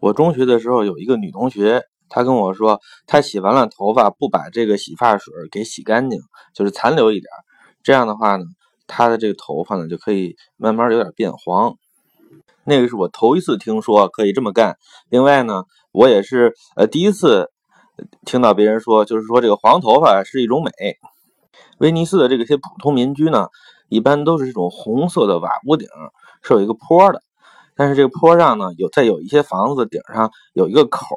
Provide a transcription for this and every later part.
我中学的时候有一个女同学，她跟我说，她洗完了头发不把这个洗发水给洗干净，就是残留一点，这样的话呢，她的这个头发呢就可以慢慢有点变黄。那个是我头一次听说可以这么干。另外呢，我也是呃第一次听到别人说，就是说这个黄头发是一种美。威尼斯的这个些普通民居呢，一般都是这种红色的瓦屋顶，是有一个坡的。但是这个坡上呢，有在有一些房子顶上有一个口，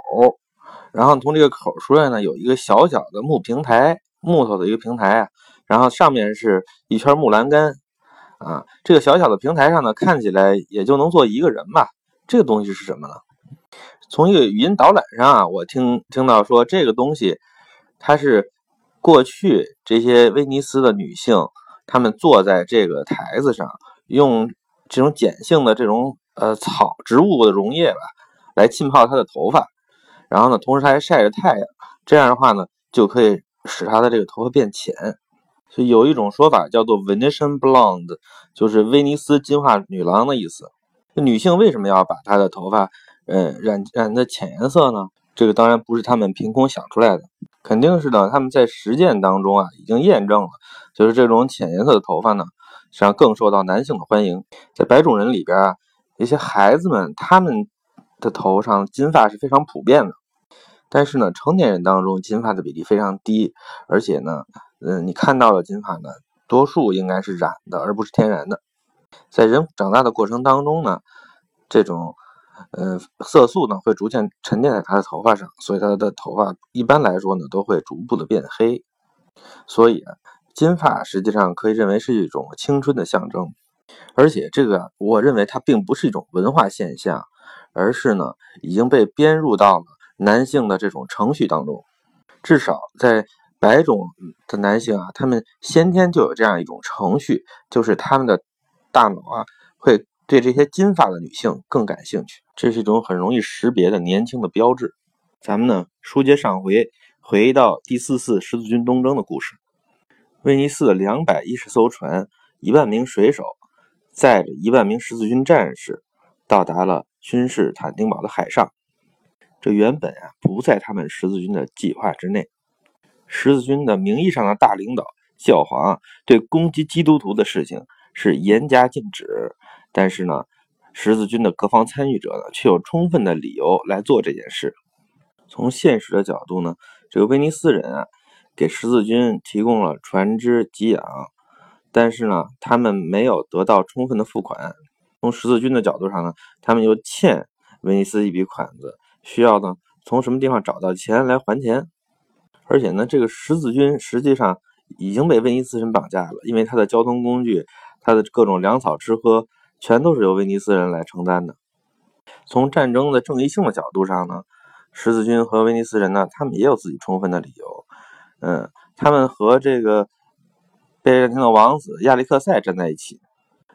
然后从这个口出来呢，有一个小小的木平台，木头的一个平台啊，然后上面是一圈木栏杆，啊，这个小小的平台上呢，看起来也就能坐一个人吧。这个东西是什么呢？从一个语音导览上啊，我听听到说这个东西，它是过去这些威尼斯的女性，她们坐在这个台子上，用这种碱性的这种。呃，草植物的溶液吧，来浸泡她的头发，然后呢，同时还晒着太阳，这样的话呢，就可以使她的这个头发变浅。所以有一种说法叫做 Venetian blonde，就是威尼斯金发女郎的意思。女性为什么要把她的头发，呃，染染的浅颜色呢？这个当然不是他们凭空想出来的，肯定是呢，他们在实践当中啊，已经验证了，就是这种浅颜色的头发呢，实际上更受到男性的欢迎。在白种人里边啊。一些孩子们，他们的头上金发是非常普遍的，但是呢，成年人当中金发的比例非常低，而且呢，嗯，你看到的金发呢，多数应该是染的，而不是天然的。在人长大的过程当中呢，这种呃色素呢会逐渐沉淀在他的头发上，所以他的头发一般来说呢都会逐步的变黑。所以金发实际上可以认为是一种青春的象征。而且这个，我认为它并不是一种文化现象，而是呢已经被编入到了男性的这种程序当中。至少在白种的男性啊，他们先天就有这样一种程序，就是他们的大脑啊会对这些金发的女性更感兴趣。这是一种很容易识别的年轻的标志。咱们呢书接上回，回到第四次十字军东征的故事。威尼斯的两百一十艘船，一万名水手。载着一万名十字军战士到达了君士坦丁堡的海上，这原本啊不在他们十字军的计划之内。十字军的名义上的大领导教皇对攻击基督徒的事情是严加禁止，但是呢，十字军的各方参与者呢却有充分的理由来做这件事。从现实的角度呢，这个威尼斯人啊给十字军提供了船只给养。但是呢，他们没有得到充分的付款。从十字军的角度上呢，他们又欠威尼斯一笔款子，需要呢从什么地方找到钱来还钱？而且呢，这个十字军实际上已经被威尼斯人绑架了，因为他的交通工具、他的各种粮草吃喝，全都是由威尼斯人来承担的。从战争的正义性的角度上呢，十字军和威尼斯人呢，他们也有自己充分的理由。嗯，他们和这个。拜占庭的王子亚历克塞站在一起，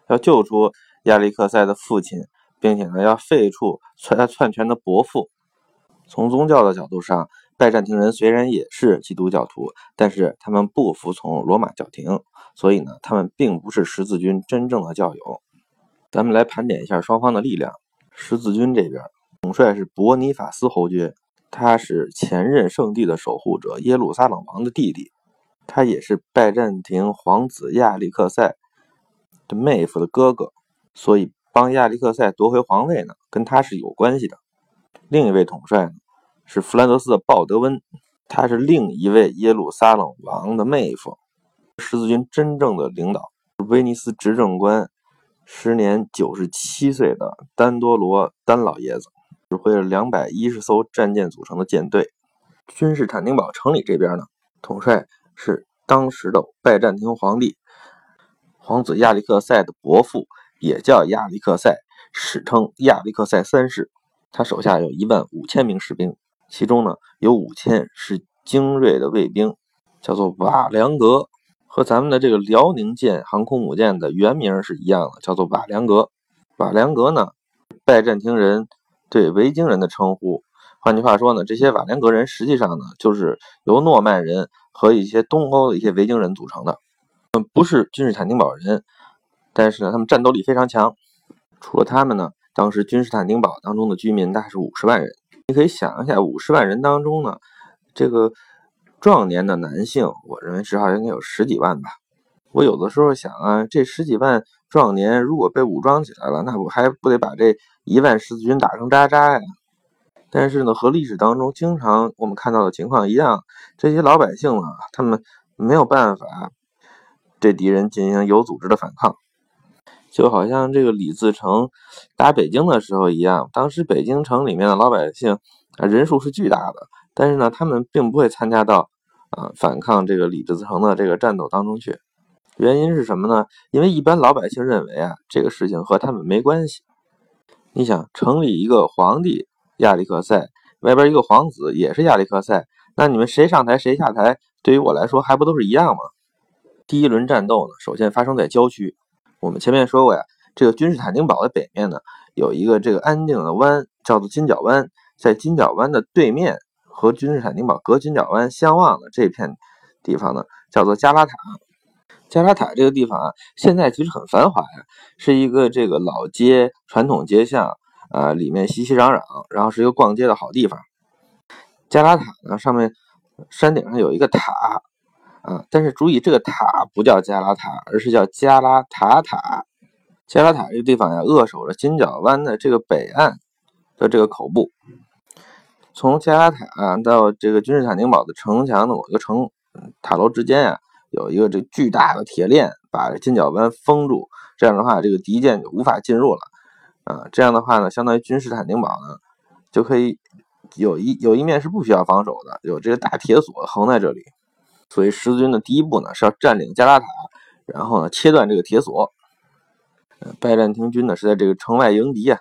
要救出亚历克塞的父亲，并且呢要废黜篡篡权的伯父。从宗教的角度上，拜占庭人虽然也是基督教徒，但是他们不服从罗马教廷，所以呢他们并不是十字军真正的教友。咱们来盘点一下双方的力量。十字军这边统帅是伯尼法斯侯爵，他是前任圣地的守护者耶路撒冷王的弟弟。他也是拜占庭皇子亚历克塞的妹夫的哥哥，所以帮亚历克塞夺回皇位呢，跟他是有关系的。另一位统帅呢是弗兰德斯的鲍德温，他是另一位耶路撒冷王的妹夫。十字军真正的领导威尼斯执政官，时年九十七岁的丹多罗丹老爷子，指挥了两百一十艘战舰组成的舰队。君士坦丁堡城里这边呢，统帅。是当时的拜占庭皇帝皇子亚历克塞的伯父，也叫亚历克塞，史称亚历克塞三世。他手下有一万五千名士兵，其中呢有五千是精锐的卫兵，叫做瓦良格，和咱们的这个辽宁舰航空母舰的原名是一样的，叫做瓦良格。瓦良格呢，拜占庭人对维京人的称呼。换句话说呢，这些瓦良格人实际上呢，就是由诺曼人。和一些东欧的一些维京人组成的，嗯，不是君士坦丁堡人，但是呢，他们战斗力非常强。除了他们呢，当时君士坦丁堡当中的居民大概是五十万人。你可以想一下，五十万人当中呢，这个壮年的男性，我认为至少应该有十几万吧。我有的时候想啊，这十几万壮年如果被武装起来了，那我还不得把这一万十字军打成渣渣呀？但是呢，和历史当中经常我们看到的情况一样，这些老百姓呢，他们没有办法对敌人进行有组织的反抗，就好像这个李自成打北京的时候一样。当时北京城里面的老百姓，人数是巨大的，但是呢，他们并不会参加到啊反抗这个李自成的这个战斗当中去。原因是什么呢？因为一般老百姓认为啊，这个事情和他们没关系。你想城里一个皇帝。亚历克塞外边一个皇子也是亚历克塞，那你们谁上台谁下台，对于我来说还不都是一样吗？第一轮战斗呢，首先发生在郊区。我们前面说过呀，这个君士坦丁堡的北面呢，有一个这个安定的湾，叫做金角湾。在金角湾的对面，和君士坦丁堡隔金角湾相望的这片地方呢，叫做加拉塔。加拉塔这个地方啊，现在其实很繁华呀，是一个这个老街、传统街巷。啊，里面熙熙攘攘，然后是一个逛街的好地方。加拉塔呢，上面山顶上有一个塔，啊，但是注意，这个塔不叫加拉塔，而是叫加拉塔塔。加拉塔这个地方呀，扼守着金角湾的这个北岸的这个口部。从加拉塔到这个君士坦丁堡的城墙的某一个城塔楼之间呀，有一个这巨大的铁链把金角湾封住，这样的话，这个敌舰就无法进入了。啊，这样的话呢，相当于君士坦丁堡呢，就可以有一有一面是不需要防守的，有这个大铁索横在这里。所以十字军的第一步呢是要占领加拉塔，然后呢切断这个铁索。拜占庭军呢是在这个城外迎敌啊，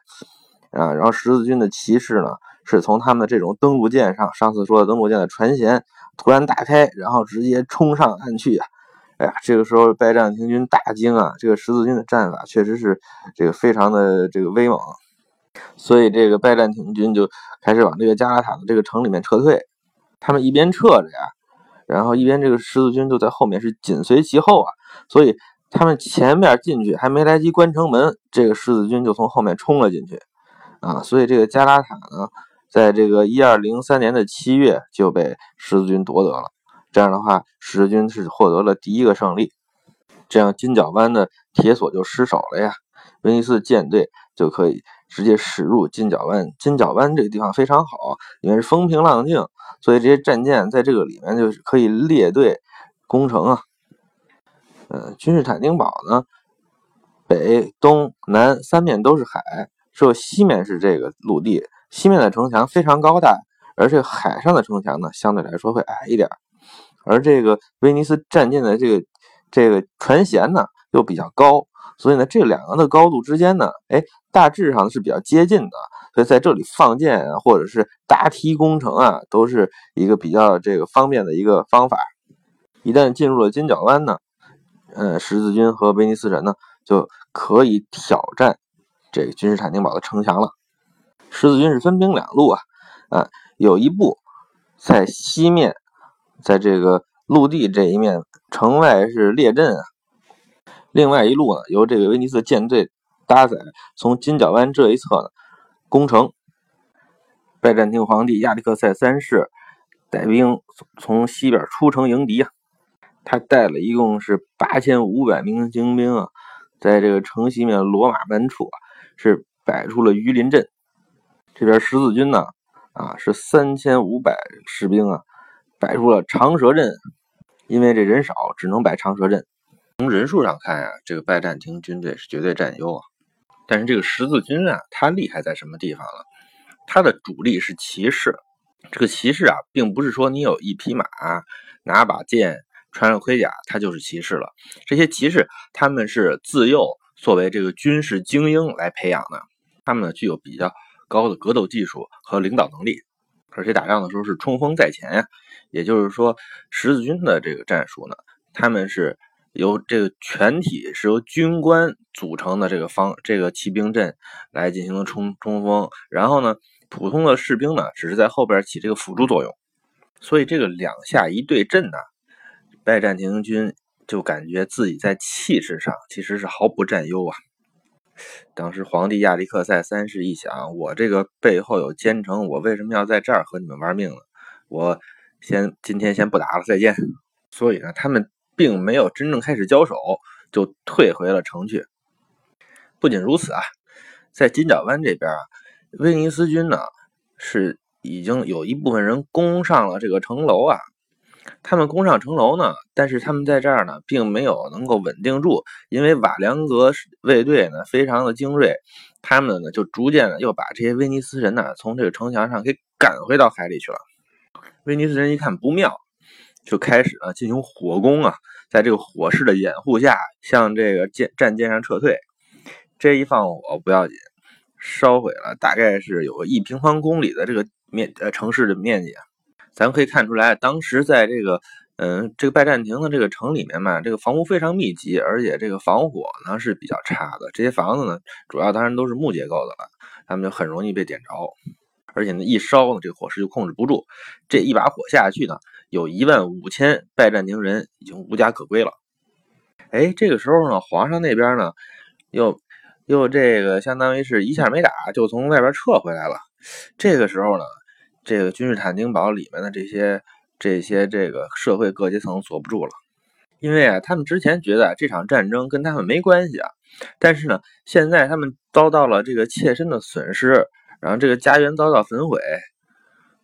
啊，然后十字军的骑士呢是从他们的这种登陆舰上，上次说的登陆舰的船舷突然打开，然后直接冲上岸去啊。哎呀，这个时候拜占庭军大惊啊！这个十字军的战法确实是这个非常的这个威猛，所以这个拜占庭军就开始往这个加拉塔的这个城里面撤退。他们一边撤着呀，然后一边这个十字军就在后面是紧随其后啊。所以他们前面进去还没来及关城门，这个十字军就从后面冲了进去啊。所以这个加拉塔呢，在这个一二零三年的七月就被十字军夺得了。这样的话，十字军是获得了第一个胜利，这样金角湾的铁索就失守了呀。威尼斯舰队就可以直接驶入金角湾。金角湾这个地方非常好，因为是风平浪静，所以这些战舰在这个里面就是可以列队攻城啊。呃，君士坦丁堡呢，北、东、南三面都是海，只有西面是这个陆地。西面的城墙非常高大，而这个海上的城墙呢，相对来说会矮一点。而这个威尼斯战舰的这个这个船舷呢又比较高，所以呢这两个的高度之间呢，哎，大致上是比较接近的，所以在这里放箭啊，或者是搭梯攻城啊，都是一个比较这个方便的一个方法。一旦进入了金角湾呢，呃，十字军和威尼斯人呢就可以挑战这个君士坦丁堡的城墙了。十字军是分兵两路啊，啊，有一部在西面。在这个陆地这一面，城外是列阵啊。另外一路呢，由这个威尼斯舰队搭载，从金角湾这一侧呢攻城。拜占庭皇帝亚历克塞三世带兵从西边出城迎敌啊。他带了一共是八千五百名精兵啊，在这个城西面罗马门处啊，是摆出了鱼鳞阵。这边十字军呢，啊是三千五百士兵啊。摆出了长蛇阵，因为这人少，只能摆长蛇阵。从人数上看呀，这个拜占庭军队是绝对占优啊。但是这个十字军啊，它厉害在什么地方呢？它的主力是骑士。这个骑士啊，并不是说你有一匹马、拿把剑、穿上盔甲，他就是骑士了。这些骑士他们是自幼作为这个军事精英来培养的，他们呢具有比较高的格斗技术和领导能力，而且打仗的时候是冲锋在前呀。也就是说，十字军的这个战术呢，他们是由这个全体是由军官组成的这个方这个骑兵阵来进行的冲冲锋，然后呢，普通的士兵呢只是在后边起这个辅助作用，所以这个两下一对阵呢，拜占庭军就感觉自己在气势上其实是毫不占优啊。当时皇帝亚历克塞三世一想，我这个背后有奸臣，我为什么要在这儿和你们玩命呢？我先今天先不打了，再见。所以呢，他们并没有真正开始交手，就退回了城去。不仅如此啊，在金角湾这边啊，威尼斯军呢是已经有一部分人攻上了这个城楼啊。他们攻上城楼呢，但是他们在这儿呢，并没有能够稳定住，因为瓦良格卫队呢非常的精锐，他们呢就逐渐的又把这些威尼斯人呢从这个城墙上给赶回到海里去了。威尼斯人一看不妙，就开始呢进行火攻啊，在这个火势的掩护下，向这个舰战舰上撤退。这一放火不要紧，烧毁了大概是有个一平方公里的这个面呃城市的面积啊。咱们可以看出来，当时在这个，嗯，这个拜占庭的这个城里面嘛，这个房屋非常密集，而且这个防火呢是比较差的。这些房子呢，主要当然都是木结构的了，他们就很容易被点着，而且呢，一烧呢，这个火势就控制不住。这一把火下去呢，有一万五千拜占庭人已经无家可归了。哎，这个时候呢，皇上那边呢，又又这个相当于是一下没打，就从外边撤回来了。这个时候呢。这个君士坦丁堡里面的这些这些这个社会各阶层坐不住了，因为啊，他们之前觉得这场战争跟他们没关系啊，但是呢，现在他们遭到了这个切身的损失，然后这个家园遭到焚毁，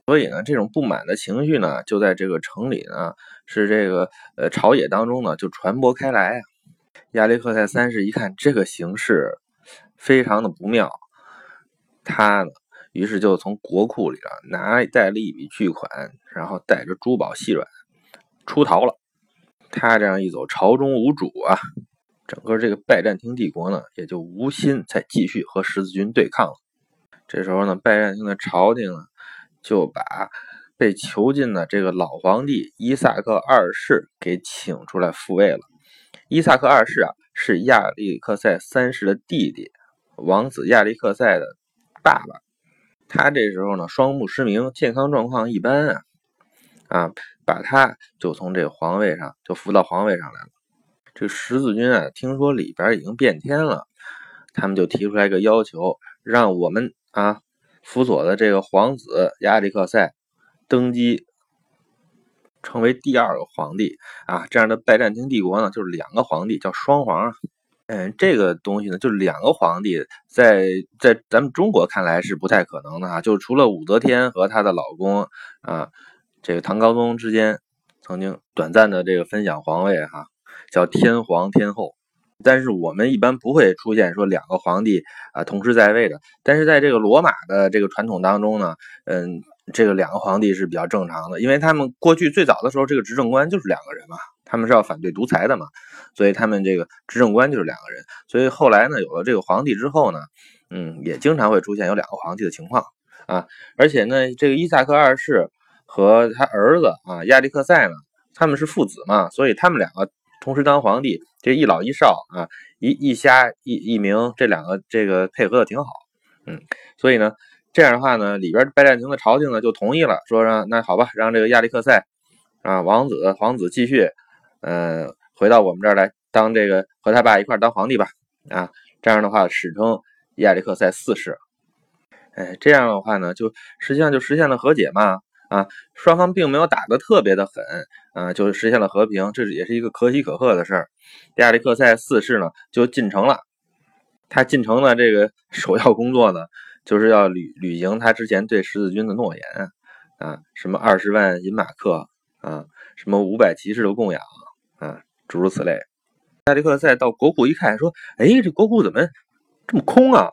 所以呢，这种不满的情绪呢，就在这个城里呢，是这个呃朝野当中呢就传播开来啊。亚历克塞三世一看这个形势非常的不妙，他呢。于是就从国库里啊拿带了一笔巨款，然后带着珠宝细软出逃了。他这样一走，朝中无主啊，整个这个拜占庭帝国呢也就无心再继续和十字军对抗了。这时候呢，拜占庭的朝廷呢就把被囚禁的这个老皇帝伊萨克二世给请出来复位了。伊萨克二世啊是亚历克塞三世的弟弟，王子亚历克塞的爸爸。他这时候呢，双目失明，健康状况一般啊，啊，把他就从这个皇位上就扶到皇位上来了。这十字军啊，听说里边已经变天了，他们就提出来一个要求，让我们啊辅佐的这个皇子亚历克塞登基，成为第二个皇帝啊。这样的拜占庭帝国呢，就是两个皇帝，叫双皇。嗯，这个东西呢，就是两个皇帝，在在咱们中国看来是不太可能的哈。就是除了武则天和她的老公啊，这个唐高宗之间曾经短暂的这个分享皇位哈，叫天皇天后。但是我们一般不会出现说两个皇帝啊同时在位的。但是在这个罗马的这个传统当中呢，嗯，这个两个皇帝是比较正常的，因为他们过去最早的时候，这个执政官就是两个人嘛。他们是要反对独裁的嘛，所以他们这个执政官就是两个人。所以后来呢，有了这个皇帝之后呢，嗯，也经常会出现有两个皇帝的情况啊。而且呢，这个伊萨克二世和他儿子啊亚历克塞呢，他们是父子嘛，所以他们两个同时当皇帝，这一老一少啊，一一瞎一一明，这两个这个配合的挺好，嗯，所以呢，这样的话呢，里边拜占庭的朝廷呢就同意了，说让那好吧，让这个亚历克塞啊王子皇子继续。嗯，回到我们这儿来当这个和他爸一块当皇帝吧，啊，这样的话史称亚历克塞四世。哎，这样的话呢，就实际上就实现了和解嘛，啊，双方并没有打得特别的狠，啊，就实现了和平，这也是一个可喜可贺的事儿。亚历克塞四世呢就进城了，他进城的这个首要工作呢，就是要履履行他之前对十字军的诺言，啊，什么二十万银马克，啊，什么五百骑士的供养。啊，诸如此类。亚历克塞到国库一看，说：“哎，这国库怎么这么空啊？”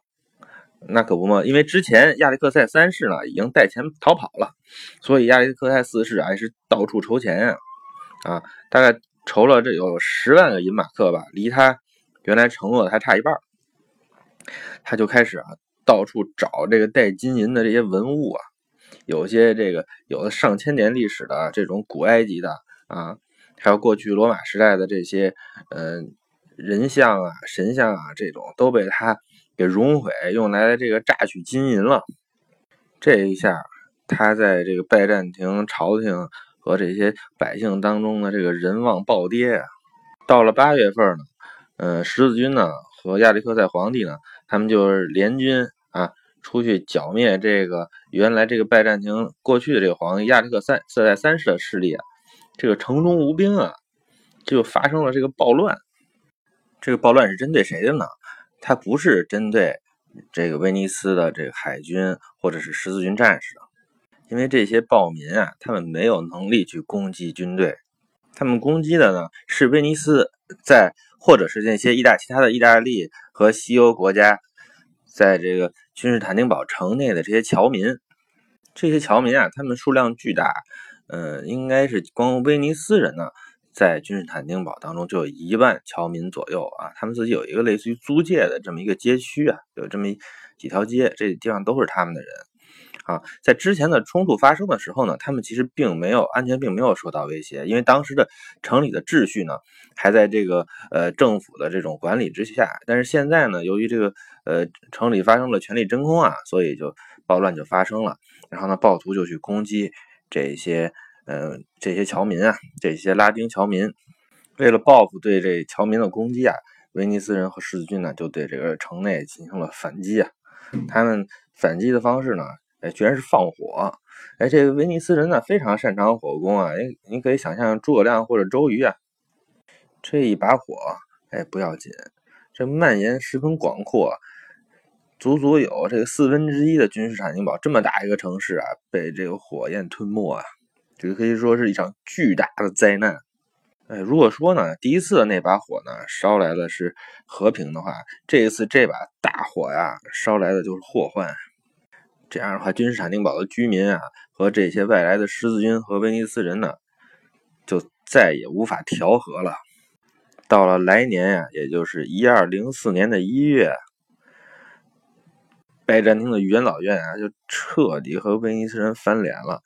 那可不嘛，因为之前亚历克塞三世呢已经带钱逃跑了，所以亚历克塞四世啊是到处筹钱呀，啊，大概筹了这有十万个银马克吧，离他原来承诺的还差一半。他就开始啊到处找这个带金银的这些文物啊，有些这个有的上千年历史的这种古埃及的啊。还有过去罗马时代的这些，嗯，人像啊、神像啊，这种都被他给熔毁，用来这个榨取金银了。这一下，他在这个拜占庭朝廷和这些百姓当中的这个人望暴跌啊。到了八月份呢，嗯，十字军呢和亚历克塞皇帝呢他们就是联军啊，出去剿灭这个原来这个拜占庭过去的这个皇帝亚历克三四代三世的势力啊。这个城中无兵啊，就发生了这个暴乱。这个暴乱是针对谁的呢？它不是针对这个威尼斯的这个海军或者是十字军战士的，因为这些暴民啊，他们没有能力去攻击军队，他们攻击的呢是威尼斯在或者是那些意大其他的意大利和西欧国家在这个君士坦丁堡城内的这些侨民。这些侨民啊，他们数量巨大。嗯，应该是光威尼斯人呢，在君士坦丁堡当中就有一万侨民左右啊。他们自己有一个类似于租界的这么一个街区啊，有这么几条街，这地方都是他们的人啊。在之前的冲突发生的时候呢，他们其实并没有安全，并没有受到威胁，因为当时的城里的秩序呢还在这个呃政府的这种管理之下。但是现在呢，由于这个呃城里发生了权力真空啊，所以就暴乱就发生了。然后呢，暴徒就去攻击。这些，呃，这些侨民啊，这些拉丁侨民，为了报复对这侨民的攻击啊，威尼斯人和十字军呢，就对这个城内进行了反击啊。他们反击的方式呢，哎，居然是放火。哎，这个威尼斯人呢，非常擅长火攻啊。哎，你可以想象诸葛亮或者周瑜啊，这一把火，哎，不要紧，这蔓延十分广阔。足足有这个四分之一的君士坦丁堡这么大一个城市啊，被这个火焰吞没啊，这可以说是一场巨大的灾难。哎，如果说呢，第一次的那把火呢，烧来的是和平的话，这一次这把大火呀，烧来的就是祸患。这样的话，君士坦丁堡的居民啊，和这些外来的十字军和威尼斯人呢，就再也无法调和了。到了来年呀，也就是一二零四年的一月。拜占庭的元老院啊，就彻底和威尼斯人翻脸了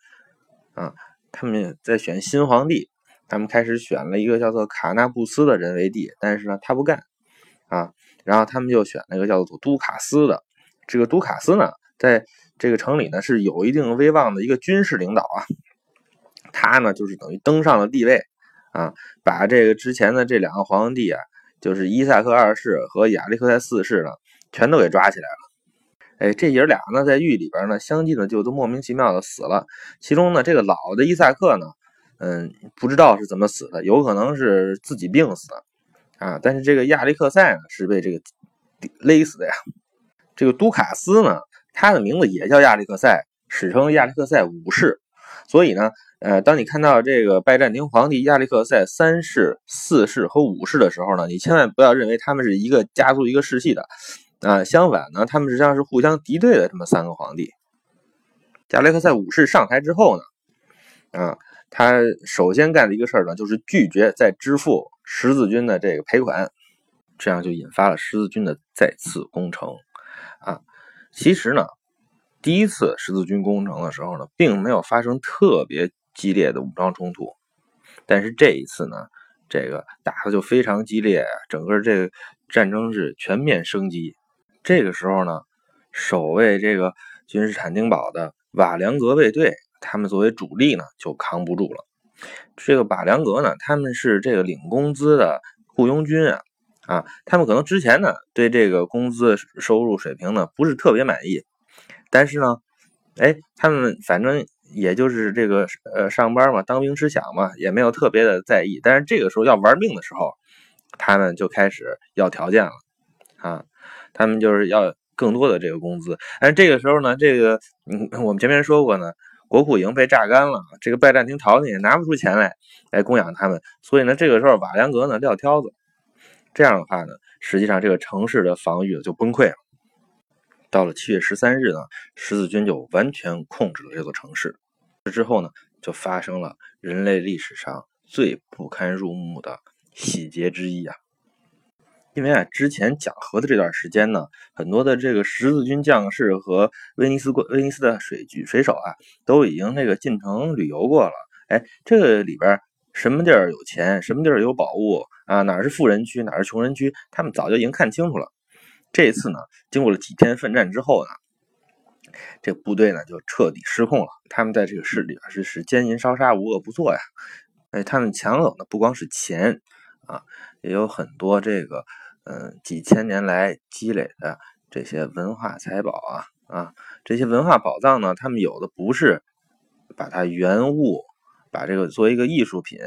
啊！他们在选新皇帝，他们开始选了一个叫做卡纳布斯的人为帝，但是呢，他不干啊。然后他们就选了一个叫做都卡斯的。这个都卡斯呢，在这个城里呢是有一定威望的一个军事领导啊。他呢，就是等于登上了帝位啊，把这个之前的这两个皇帝啊，就是伊萨克二世和亚历克塞四世呢，全都给抓起来了。哎，这爷俩呢，在狱里边呢，相继呢就都莫名其妙的死了。其中呢，这个老的伊萨克呢，嗯，不知道是怎么死的，有可能是自己病死的啊。但是这个亚历克塞呢，是被这个勒死的呀。这个都卡斯呢，他的名字也叫亚历克塞，史称亚历克塞五世。所以呢，呃，当你看到这个拜占庭皇帝亚历克塞三世、四世和五世的时候呢，你千万不要认为他们是一个家族、一个世系的。啊，相反呢，他们实际上是互相敌对的这么三个皇帝。亚历克塞五世上台之后呢，啊，他首先干的一个事儿呢，就是拒绝再支付十字军的这个赔款，这样就引发了十字军的再次攻城。其实呢，第一次十字军攻城的时候呢，并没有发生特别激烈的武装冲突，但是这一次呢，这个打的就非常激烈，整个这个战争是全面升级。这个时候呢，守卫这个君士坦丁堡的瓦良格卫队，他们作为主力呢，就扛不住了。这个瓦良格呢，他们是这个领工资的雇佣军啊，啊，他们可能之前呢，对这个工资收入水平呢，不是特别满意，但是呢，哎，他们反正也就是这个呃上班嘛，当兵吃饷嘛，也没有特别的在意。但是这个时候要玩命的时候，他们就开始要条件了啊。他们就是要更多的这个工资，但是这个时候呢，这个嗯，我们前面说过呢，国库已经被榨干了，这个拜占庭朝廷也拿不出钱来来供养他们，所以呢，这个时候瓦良格呢撂挑子，这样的话呢，实际上这个城市的防御就崩溃了。到了七月十三日呢，十字军就完全控制了这座城市，这之后呢，就发生了人类历史上最不堪入目的洗劫之一啊。因为啊，之前讲和的这段时间呢，很多的这个十字军将士和威尼斯威尼斯的水军水手啊，都已经那个进城旅游过了。哎，这个里边什么地儿有钱，什么地儿有宝物啊，哪是富人区，哪是穷人区，他们早就已经看清楚了。这次呢，经过了几天奋战之后呢，这部队呢就彻底失控了。他们在这个市里边是是奸淫烧杀，无恶不作呀。哎，他们抢走的不光是钱啊，也有很多这个。嗯，几千年来积累的这些文化财宝啊啊，这些文化宝藏呢，他们有的不是把它原物，把这个作为一个艺术品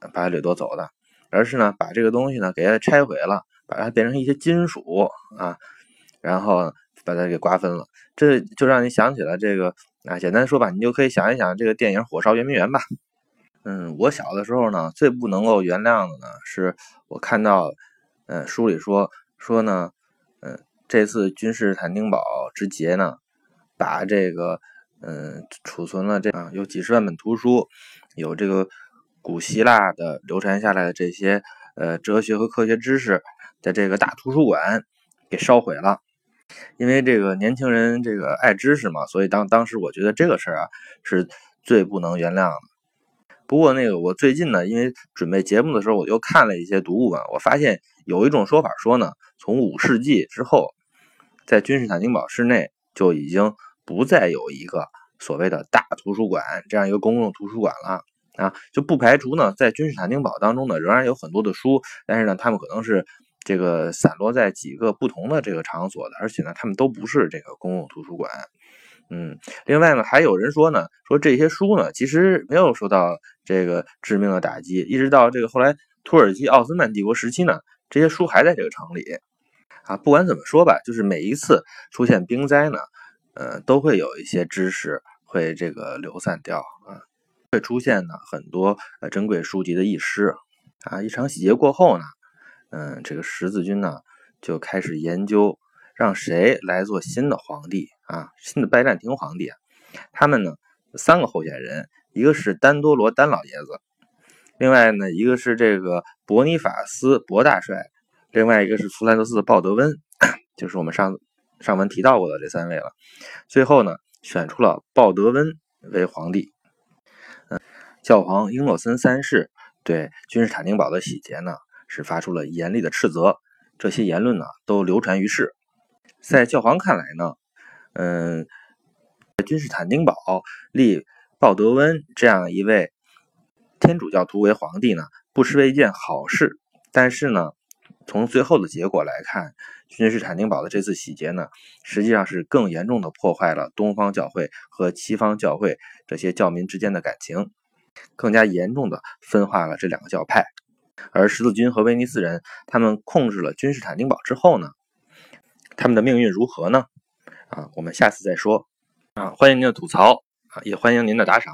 把它掠夺走的，而是呢把这个东西呢给它拆毁了，把它变成一些金属啊，然后把它给瓜分了，这就让你想起了这个啊，简单说吧，你就可以想一想这个电影《火烧圆明园》吧。嗯，我小的时候呢，最不能够原谅的呢，是我看到，嗯，书里说说呢，嗯，这次君士坦丁堡之劫呢，把这个，嗯，储存了这啊有几十万本图书，有这个古希腊的流传下来的这些呃哲学和科学知识的这个大图书馆给烧毁了，因为这个年轻人这个爱知识嘛，所以当当时我觉得这个事儿啊是最不能原谅的。不过那个，我最近呢，因为准备节目的时候，我又看了一些读物嘛，我发现有一种说法说呢，从五世纪之后，在君士坦丁堡市内就已经不再有一个所谓的大图书馆这样一个公共图书馆了啊，就不排除呢，在君士坦丁堡当中呢，仍然有很多的书，但是呢，他们可能是这个散落在几个不同的这个场所的，而且呢，他们都不是这个公共图书馆。嗯，另外呢，还有人说呢，说这些书呢，其实没有受到这个致命的打击，一直到这个后来土耳其奥斯曼帝国时期呢，这些书还在这个城里。啊，不管怎么说吧，就是每一次出现兵灾呢，呃，都会有一些知识会这个流散掉啊，会出现呢很多呃珍贵书籍的遗失啊。一场洗劫过后呢，嗯，这个十字军呢就开始研究。让谁来做新的皇帝啊？新的拜占庭皇帝？他们呢，三个候选人，一个是丹多罗丹老爷子，另外呢，一个是这个伯尼法斯伯大帅，另外一个是弗兰德斯鲍德温，就是我们上上文提到过的这三位了。最后呢，选出了鲍德温为皇帝。嗯，教皇英诺森三世对君士坦丁堡的洗劫呢，是发出了严厉的斥责。这些言论呢，都流传于世。在教皇看来呢，嗯，君士坦丁堡立鲍德温这样一位天主教徒为皇帝呢，不失为一件好事。但是呢，从最后的结果来看，君士坦丁堡的这次洗劫呢，实际上是更严重的破坏了东方教会和西方教会这些教民之间的感情，更加严重的分化了这两个教派。而十字军和威尼斯人他们控制了君士坦丁堡之后呢？他们的命运如何呢？啊，我们下次再说。啊，欢迎您的吐槽啊，也欢迎您的打赏。